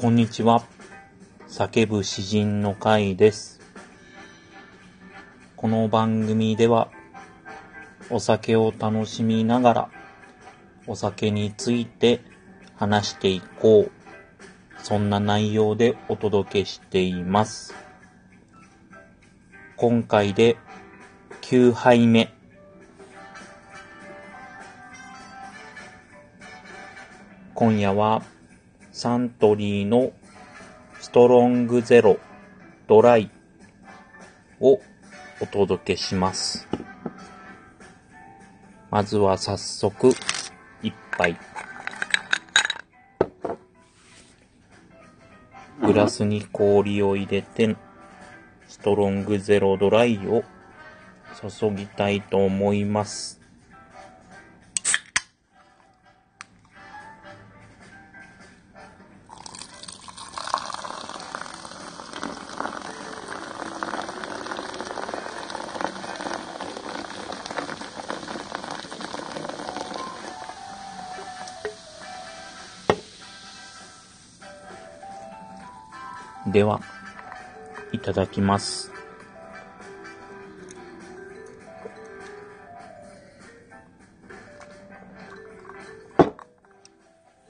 こんにちは。叫ぶ詩人の会です。この番組では、お酒を楽しみながら、お酒について話していこう。そんな内容でお届けしています。今回で9杯目。今夜はサントリーのストロングゼロドライをお届けします。まずは早速一杯。グラスに氷を入れてストロングゼロドライを注ぎたいと思います。では、いただきます。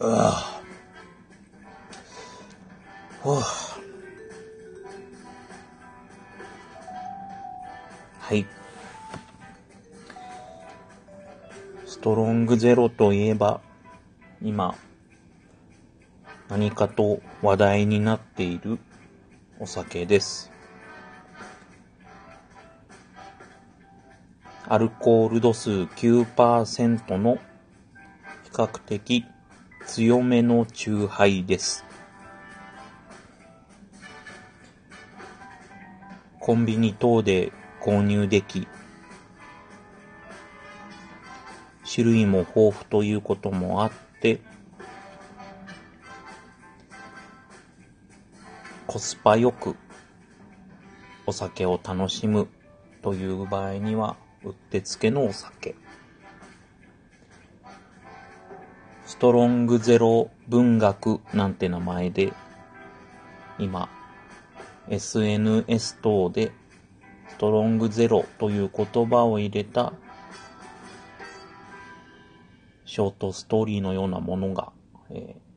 うわぁ。ほうはい。ストロングゼロといえば、今、何かと話題になっているお酒です。アルコール度数9%の比較的強めの酎ハイです。コンビニ等で購入でき、種類も豊富ということもあって、スパよくお酒を楽しむという場合にはうってつけのお酒。ストロングゼロ文学なんて名前で今 SNS 等でストロングゼロという言葉を入れたショートストーリーのようなものが、えー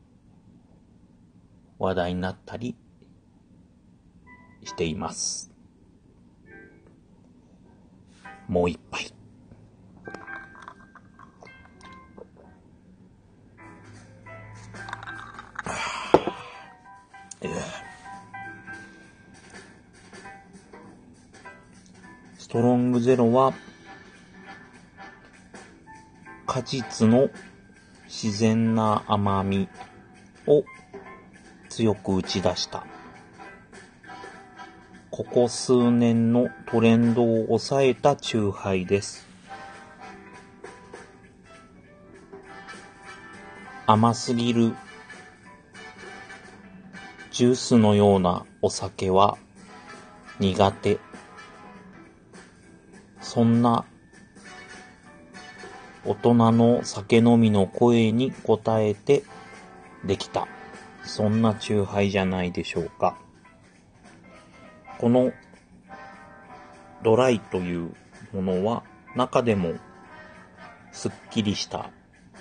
話題になったりしています。もう一杯。ストロングゼロは果実の自然な甘みを強く打ち出したここ数年のトレンドを抑えた酎ハイです。甘すぎるジュースのようなお酒は苦手。そんな大人の酒飲みの声に応えてできた。そんな酎ハイじゃないでしょうか。このドライというものは中でもすっきりした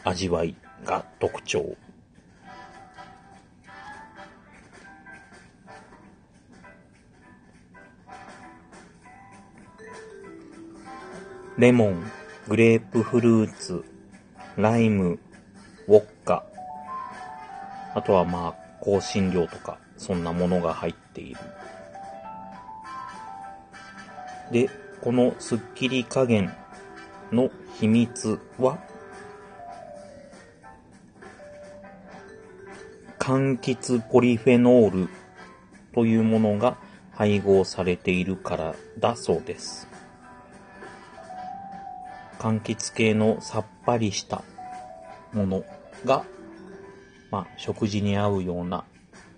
味わいが特徴。レモン、グレープフルーツ、ライム、ウォッカ、あとはまあ香辛料とかそんなものが入っている。で、このスッキリ加減の秘密は、柑橘ポリフェノールというものが配合されているからだそうです。柑橘系のさっぱりしたものが、まあ、食事に合うような、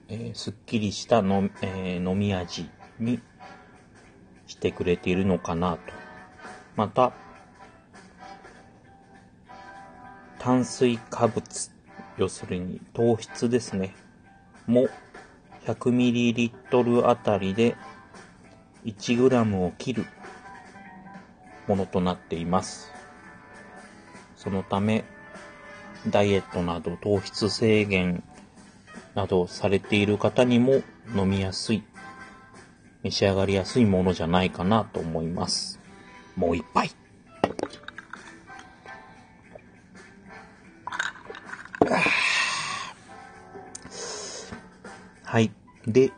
えーすっきりしたの、えー飲み味にしてくれているのかなと。また、炭水化物、要するに糖質ですね。も 100ml あたりで 1g を切るものとなっています。そのため、ダイエットなど糖質制限などされている方にも飲みやすい、召し上がりやすいものじゃないかなと思います。もう一杯。はい。で、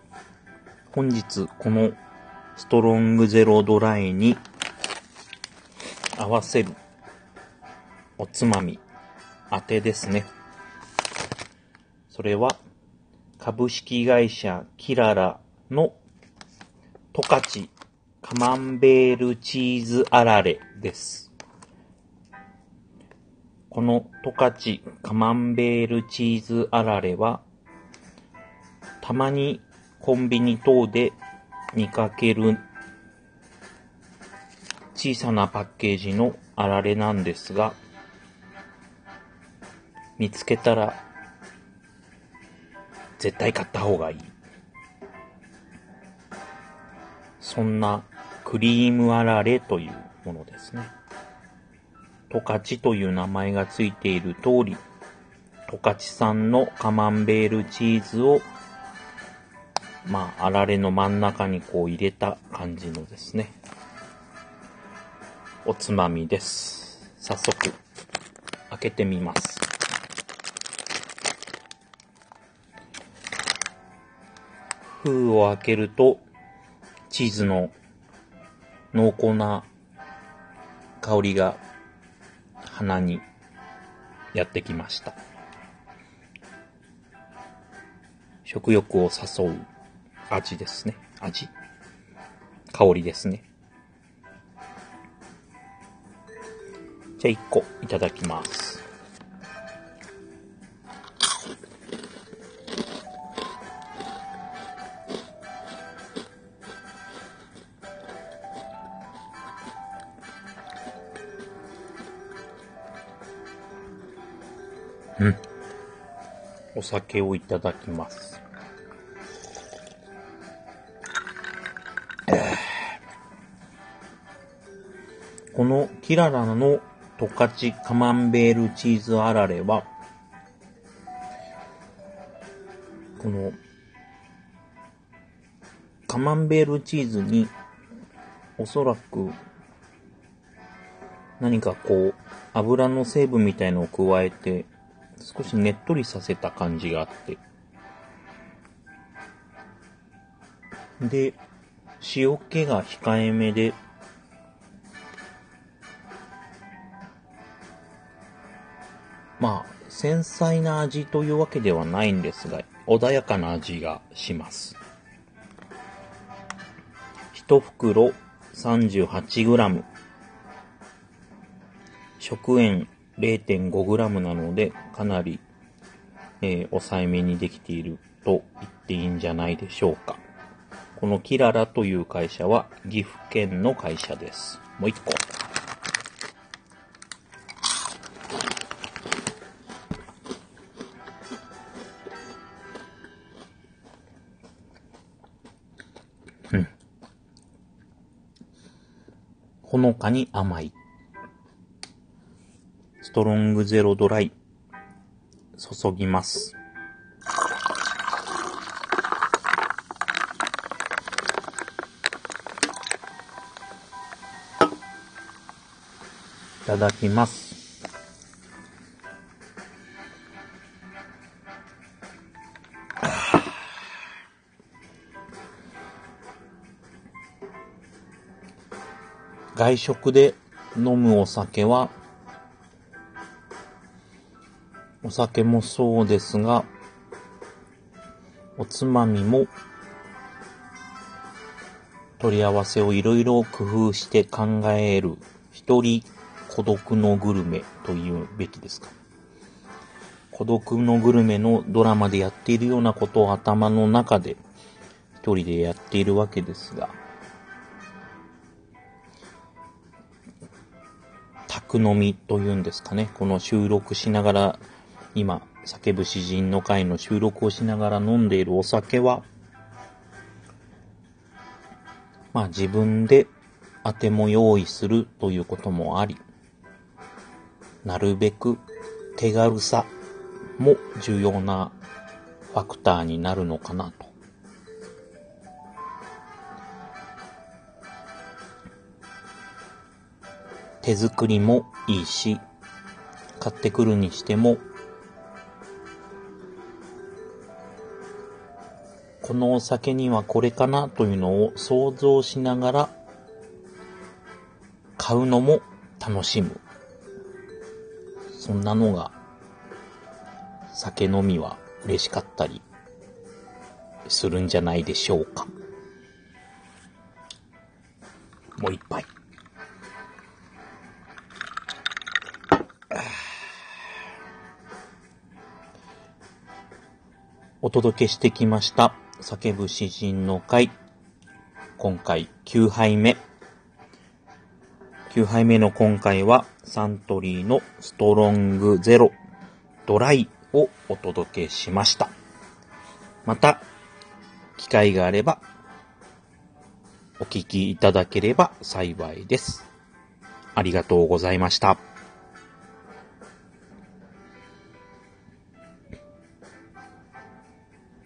本日このストロングゼロドライに合わせるおつまみ、当てですね。それは株式会社キララのトカチカマンベールチーズあられです。このトカチカマンベールチーズあられは、たまにコンビニ等で見かける小さなパッケージのあられなんですが、見つけたら絶対買った方がいい。そんなクリームあられというものですね。トカチという名前がついている通り、十勝産のカマンベールチーズを、まあ、あられの真ん中にこう入れた感じのですね。おつまみです。早速、開けてみます。封を開けると、チーズの濃厚な香りが鼻にやってきました。食欲を誘う味ですね。味？香りですね。じゃあ1個いただきます。お酒をいただきます。このキララの十勝カマンベールチーズあられは、このカマンベールチーズにおそらく何かこう油の成分みたいのを加えて少しねっとりさせた感じがあって。で塩気が控えめで。まあ繊細な味というわけではないんですが穏やかな味がします。一袋 38g 食塩 0.5g なのでかなり、えー抑えめにできていると言っていいんじゃないでしょうか。このキララという会社は岐阜県の会社です。もう一個。ほのかに甘い。ストロングゼロドライ。注ぎます。いただきます。外食で飲むお酒は、お酒もそうですが、おつまみも、取り合わせをいろいろ工夫して考える、一人孤独のグルメというべきですか。孤独のグルメのドラマでやっているようなことを頭の中で一人でやっているわけですが、宅飲みというんですかね。この収録しながら今叫ぶ詩人の会の収録をしながら飲んでいるお酒は、まあ自分で当ても用意するということもあり、なるべく手軽さも重要なファクターになるのかなと。手作りもいいし、買ってくるにしても、このお酒にはこれかなというのを想像しながら買うのも楽しむ。そんなのが酒飲みは嬉しかったりするんじゃないでしょうか。もう一杯。お届けしてきました。叫ぶ詩人の会。今回9杯目。9杯目の今回はサントリーのストロングゼロドライをお届けしました。また、機会があればお聞きいただければ幸いです。ありがとうございました。